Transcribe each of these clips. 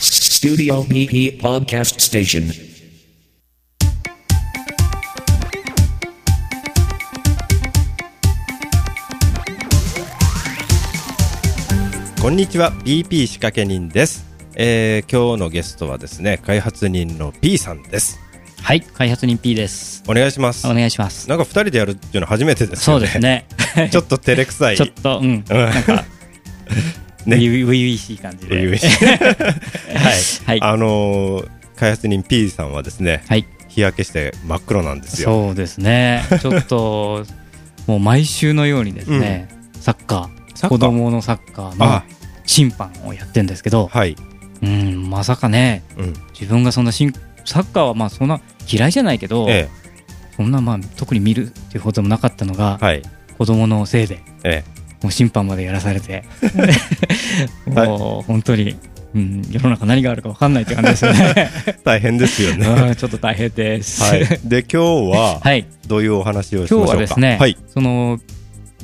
Studio PP Podcast Station. こんにちは BP 仕掛け人です、えー、今日のゲストはですね開発人の P さんですはい、開発人 P です。お願いしますお願いします。なんか二人でやるっていうのは初めてですよねそうですね。ちょっと照れくさい ちょっと、うん、なんか、ねね、初々しい感じで。初々しいはいはい。あのー開発人 P さんはですねはい。日焼けして真っ黒なんですよそうですね。ちょっと、もう毎週のようにですね、サッカー、サッカー子供のサッカーの審判をやってるんですけど、はい、うん、まさかね、うん自分がそんな審サッカーはまあそんな嫌いじゃないけど、えそんなまあ特に見るっていうこともなかったのが、はい子供のせいで、えもう審判までやらされて、もう本当に、うん、世の中何があるか分かんないって感じですよね。え 大変ですよね。うんちょっと大変です。はい。で今日は はい。どういうお話をしましょうか？今日はですね、はい。その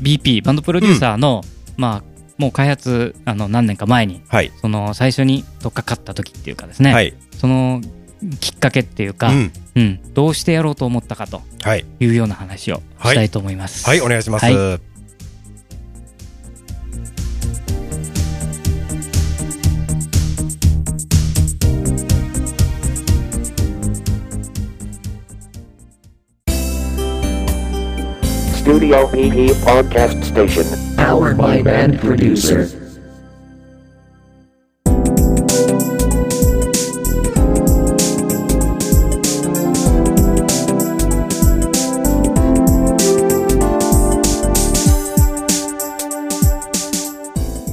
BP バンドプロデューサーの、まあもう開発あの何年か前にはい。その最初に取っかかった時っていうかですね、はい。そのきっかけっていうか、ううんんどうしてやろうと思ったかとはい。いうような話をしたいと思います。はい。お願いします、Studio PP Podcast Station. Powered by Band Producer.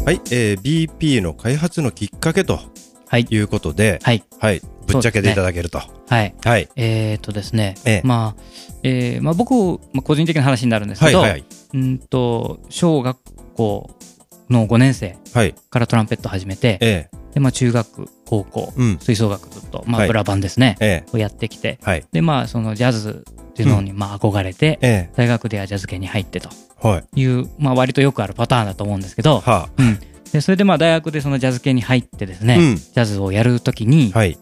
はい、えー、BP の開発のきっかけとはいいうことで、はいはい、ぶっちゃけていただけると。はいはい。えー、とですね、ええまあ、えーまあ、僕、まあ、個人的な話になるんですけど、はいはいうんと、小学校の5年生はい。からトランペット始めて、えで、まあ、中学、高校、うん吹奏楽ずっと、まあ、はいブラバンですね、ええをやってきて、はい。で、まあ、そのジャズっていうのに、まあ、憧れて、え大学ではジャズ系に入ってとえはい。いう、まあ、割とよくあるパターンだと思うんですけど、はうん。で、それでまあ、大学でそのジャズ系に入ってですね、うんジャズをやるときに、はい。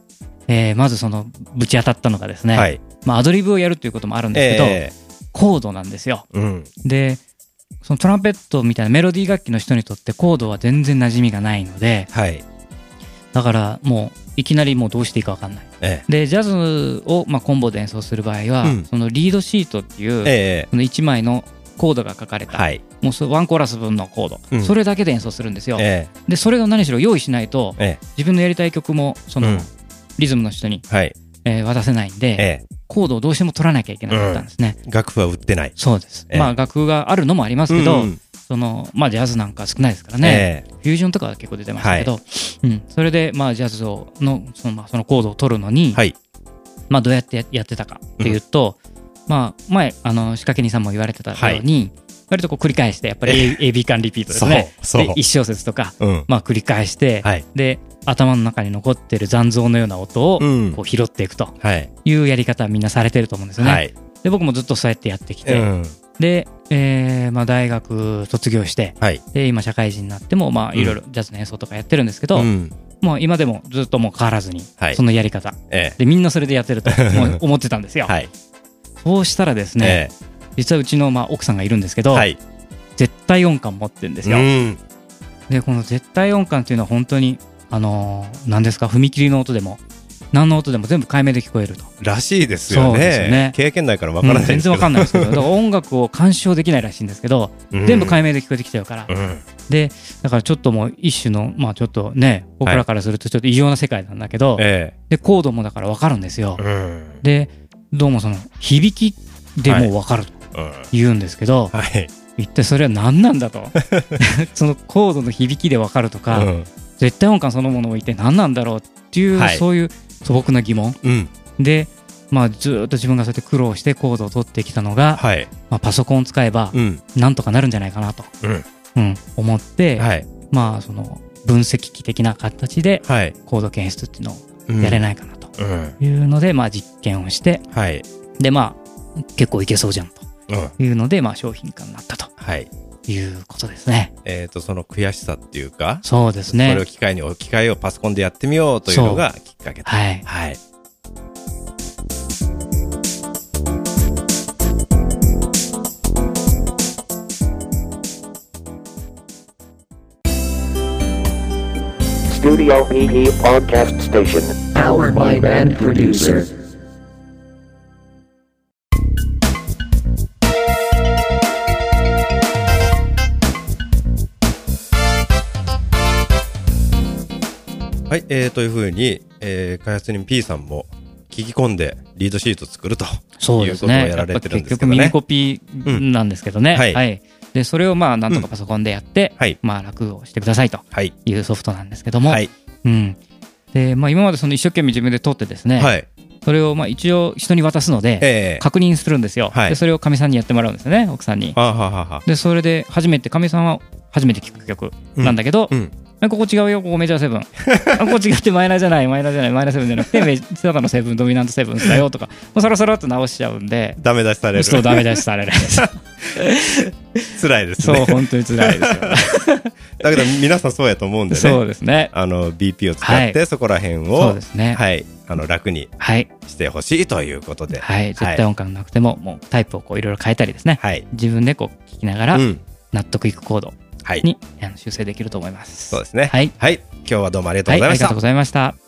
えーまずその、ぶち当たったのがですね、はい。まあ、アドリブをやるということもあるんですけど、えコードなんですよ。えうん。で、そのトランペットみたいなメロディー楽器の人にとってコードは全然馴染みがないので、はい。だからもういきなりもうどうしていいかわかんない。えで、ジャズをまあコンボで演奏する場合は、うんそのリードシートっていう、ええその1枚のコードが書かれた、はい。もうそワンコーラス分のコード、うんそれだけで演奏するんですよ。えで、それを何しろ用意しないと、ええ自分のやりたい曲もその、うんリズムの人に、えはい。えー渡せないんで、ええコードをどうしても取らなきゃいけなかったんですね。楽譜は売ってない。そうです。ええまあ楽譜があるのもありますけど、うんそのまあジャズなんか少ないですからね、えフュージョンとかは結構出てましたけど、うん、それでまあジャズをのその,、まあ、そのコードを取るのに、えはい。まあどうやってややってたかっていうと、まあ前あの仕掛け人さんも言われてたように、割とこう繰り返してやっぱり A- AB 間リピートですね。そうそうで一小節とか、うん。まあ繰り返して、はい。で頭の中に残ってる残像のような音をうんこう拾っていくとはい。いうやり方はみんなされてると思うんですよね。はい。で僕もずっとそうやってやってきて、うん。で、えーまあ、大学卒業してはい。で今社会人になってもまあうんいろいろジャズの演奏とかやってるんですけど、うん。もう今でもずっともう変わらずにはいそのやり方、えでみんなそれでやってると 思ってたんですよ。そうしたらですね、え実はうちのまあ奥さんがいるんですけど。絶対音感持ってるんですよ、うん。でこの絶対音感っていうのは本当にあのー何ですか？踏切の音でも何の音でも全部解明で聞こえると、らしいですよそうですねね。経験ないからわからないうん全然わかんないですけどだから音楽を鑑賞できないらしいんですけど、ない全部解明で聞こえてきちゃうから、うん。でだからちょっともう一種のまあちょっとね僕らからするとちょっと異様な世界なんだけど、えでコードもだから分かるんですよ。でどうもその響きでもう分かるとうん。言うんですけど、はい。一体それは何なんだと そのコードの響きで分かるとか、うん。絶対音感そのものを一体何なんだろうっていう、はいそういう素朴な疑問うん。で、まあ、ずーっと自分がそうやって苦労してコードを取ってきたのが、はい。まあ、パソコンを使えばうん。なんとかなるんじゃないかなと、うん。うん、思って、はい。まあその分析機的な形ではい。コード検出っていうのをうんやれないかなとうん。いうので、まあ実験をしてはい。でまあ結構いけそうじゃん。というのでまあ商品化になったとはい。いうことですね。えっ、と、その悔しさっていうか、そうですそれをね。機会に置き換えをパソコンでやってみようというのがきっかけで。はい。はい。Studio PP Podcast Station. Powered by Band Producer. はい、えー、というふうに、えー、開発人 P さんも聞き込んでリードシート作るとそうですね。いうことをやられてるんですけどやっぱ結局耳ね。コピーなんですけどね。うんはいはい。で、それをまあ、なんとかパソコンでやって、はい。まあ、楽をしてくださいとはい。いうソフトなんですけども。はい。うん。で、まあ、今までその一生懸命自分で撮ってですね、はい。それをまあ一応人に渡すので、えー、確認するんですよ。はいで、それをかみさんにやってもらうんですよね、奥さんに。で、それで初めて、かみさんは初めて聞く曲なんだけど、うん。あここ違うよ、ここメジャーセブン。あここ違ってマイナーじゃない、マイナーじゃない、マイナーセブンじゃなくて、ただのセブン、ドミナントセブンだよとか、もうそろそろっと直しちゃうんで、ダメ出しされる。そうダメ出しされる。辛いですそう、ね。本当に辛いですよ。だけど皆さんそうやと思うんでね。そうですね。あの、BP を使って、はそこら辺を、そうですね。はい。あの、楽にはい。してほしいということで。はい。絶対音感なくても、もうタイプをこういろいろ変えたりですね。はい。自分でこう聞きながらうん。納得いくコードはい。にあの修正できると思います。そうですね。はい。はい。今日はどうもありがとうはい。ございましたありがとう。ございました。